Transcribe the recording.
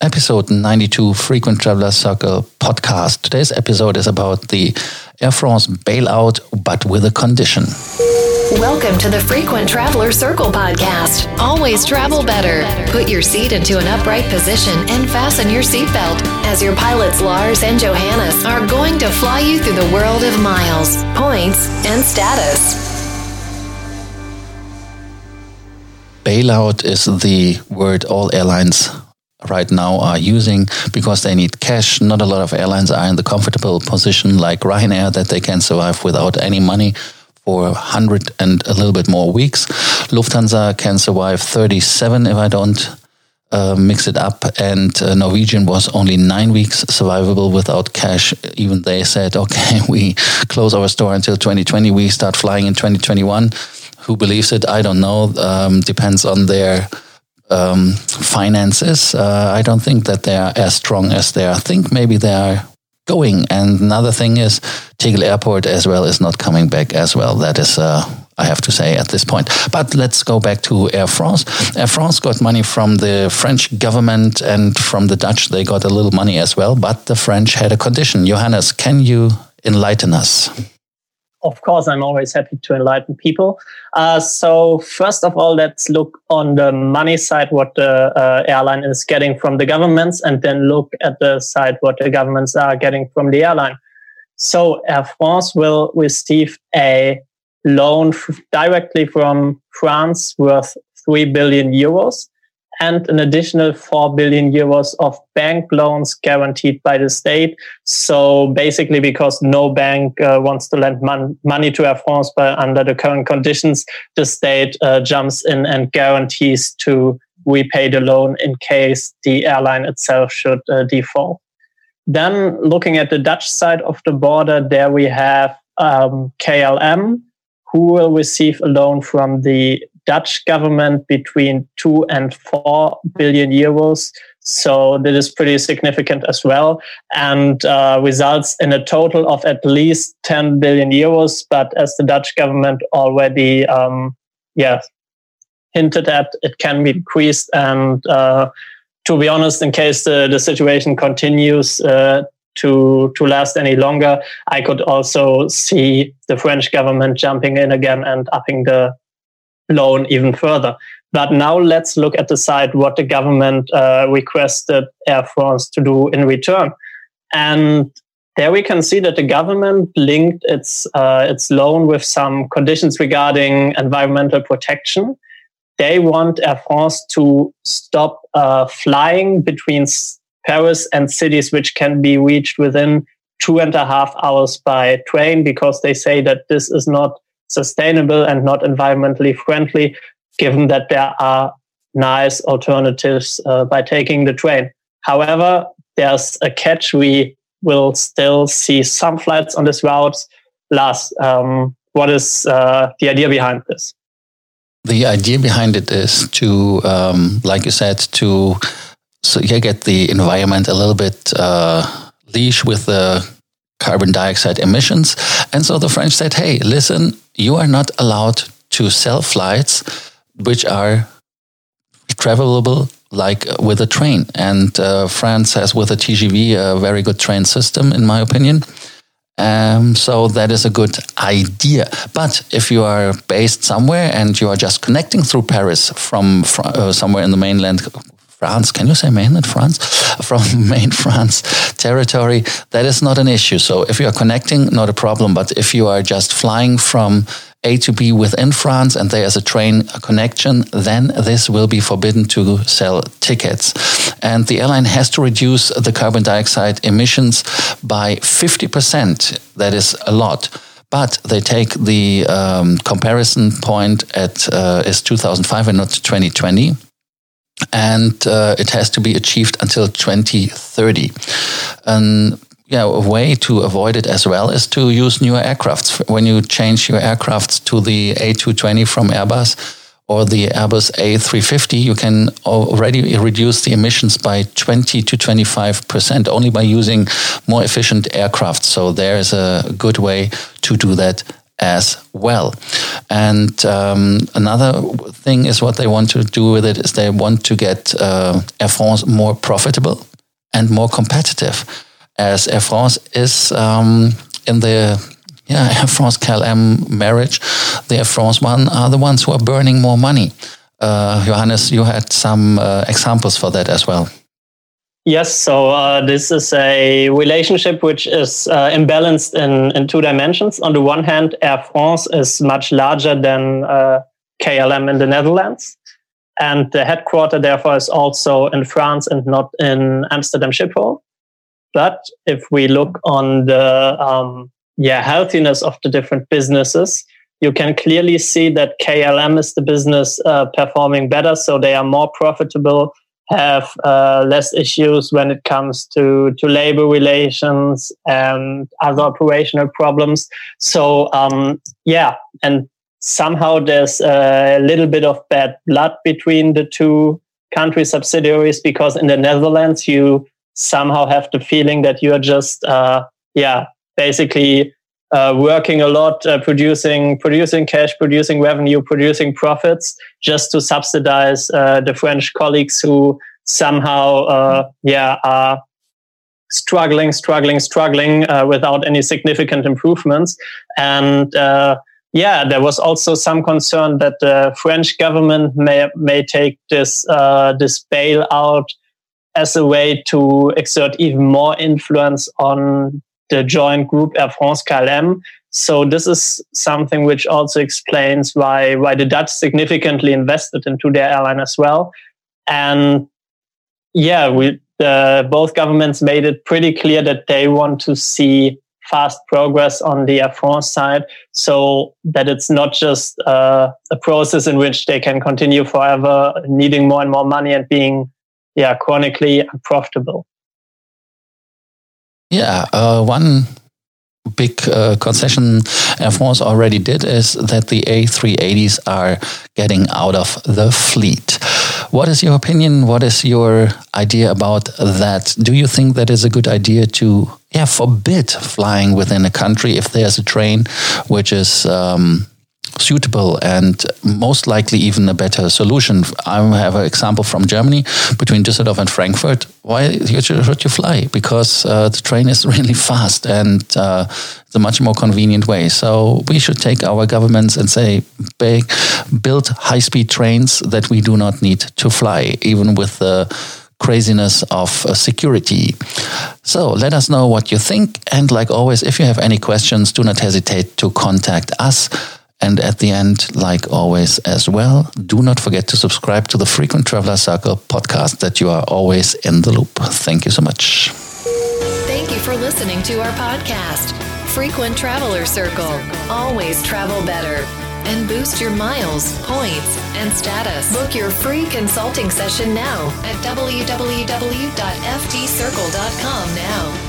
episode 92 Frequent Traveler Circle podcast. Today's episode is about the Air France bailout, but with a condition. Welcome to the Frequent Traveler Circle podcast. Always travel better. Put your seat into an upright position and fasten your seatbelt as your pilots Lars and Johannes are going to fly you through the world of miles, points, and status. Bailout is the word all airlines right now are using because they need cash. Not a lot of airlines are in the comfortable position like Ryanair that they can survive without any money for 100 and a little bit more weeks. Lufthansa can survive 37 if I don't uh, mix it up. And uh, Norwegian was only nine weeks survivable without cash. Even they said, okay, we close our store until 2020. We start flying in 2021. Who believes it? I don't know. Um, depends on their um, finances, uh, I don't think that they are as strong as they are. I think maybe they are going. And another thing is Tegel Airport as well is not coming back as well. That is, uh, I have to say at this point. But let's go back to Air France. Air France got money from the French government and from the Dutch. They got a little money as well. But the French had a condition. Johannes, can you enlighten us? Of course, I'm always happy to enlighten people. Uh, so first of all, let's look on the money side, what the uh, airline is getting from the governments, and then look at the side what the governments are getting from the airline. So Air France will receive a loan f- directly from France worth 3 billion euros and an additional 4 billion euros of bank loans guaranteed by the state. So basically, because no bank uh, wants to lend mon- money to Air France, but under the current conditions, the state uh, jumps in and guarantees to repay the loan in case the airline itself should uh, default. Then looking at the Dutch side of the border, there we have um, KLM, who will receive a loan from the Dutch government between two and four billion euros. So that is pretty significant as well, and uh, results in a total of at least 10 billion euros. But as the Dutch government already, um, yeah, hinted at, it can be increased. And uh, to be honest, in case the, the situation continues uh, to to last any longer, I could also see the French government jumping in again and upping the loan even further. But now let's look at the side what the government uh, requested Air France to do in return. And there we can see that the government linked its uh, its loan with some conditions regarding environmental protection. They want Air France to stop uh, flying between Paris and cities which can be reached within two and a half hours by train because they say that this is not sustainable and not environmentally friendly, given that there are nice alternatives uh, by taking the train. However, there's a catch. We will still see some flights on this route. Lars, um, what is uh, the idea behind this? The idea behind it is to, um, like you said, to so you get the environment a little bit uh, leash with the carbon dioxide emissions. And so the French said, hey, listen, you are not allowed to sell flights which are travelable like with a train. And uh, France has, with a TGV, a very good train system, in my opinion. Um, so that is a good idea. But if you are based somewhere and you are just connecting through Paris from, from uh, somewhere in the mainland France, can you say mainland France? From main France territory, that is not an issue. So if you are connecting, not a problem. But if you are just flying from A to B within France and there is a train connection, then this will be forbidden to sell tickets. And the airline has to reduce the carbon dioxide emissions by 50%. That is a lot but they take the um, comparison point at uh, is 2005 and not 2020 and uh, it has to be achieved until 2030. And yeah, a way to avoid it as well is to use newer aircrafts. When you change your aircraft to the A220 from Airbus or the Airbus A350, you can already reduce the emissions by 20 to 25% only by using more efficient aircraft. So there is a good way to do that as well. And um, another thing is what they want to do with it is they want to get uh, Air France more profitable and more competitive, as Air France is um, in the yeah Air France KLM marriage. The Air France one are the ones who are burning more money. Uh, Johannes, you had some uh, examples for that as well. Yes, so uh, this is a relationship which is uh, imbalanced in, in two dimensions. On the one hand, Air France is much larger than uh, KLM in the Netherlands. And the headquarter, therefore, is also in France and not in Amsterdam Schiphol. But if we look on the um, yeah healthiness of the different businesses, you can clearly see that KLM is the business uh, performing better. So they are more profitable have uh, less issues when it comes to, to labor relations and other operational problems. So, um, yeah, and somehow there's a little bit of bad blood between the two country subsidiaries because in the Netherlands, you somehow have the feeling that you're just, uh, yeah, basically uh, working a lot, uh, producing producing cash, producing revenue, producing profits, just to subsidize uh, the French colleagues who somehow, uh, yeah, are struggling, struggling, struggling uh, without any significant improvements. And uh, yeah, there was also some concern that the French government may may take this this bailout as a way to exert even more influence on the joint group Air France KLM. So this is something which also explains why why the Dutch significantly invested into their airline as well. And yeah, we both governments made it pretty clear that they want to see fast progress on the Air France side, so that it's not just uh, a process in which they can continue forever, needing more and more money and being yeah chronically unprofitable. Yeah, uh, one big uh, concession Air France already did is that the A380s are getting out of the fleet. What is your opinion? What is your idea about that? Do you think that is a good idea to yeah forbid flying within a country if there's a train which is um, suitable and most likely even a better solution. I have an example from Germany between Düsseldorf and Frankfurt. Why should you fly? Because uh, the train is really fast and uh, it's a much more convenient way. So we should take our governments and say, big, build high speed trains that we do not need to fly, even with the craziness of uh, security. So let us know what you think. And like always, if you have any questions, do not hesitate to contact us. And at the end, like always as well, do not forget to subscribe to the Frequent Traveler Circle podcast that you are always in the loop. Thank you so much. Thank you for listening to our podcast, Frequent Traveler Circle. Always travel better and boost your miles, points, and status. Book your free consulting session now at www.ftcircle.com now.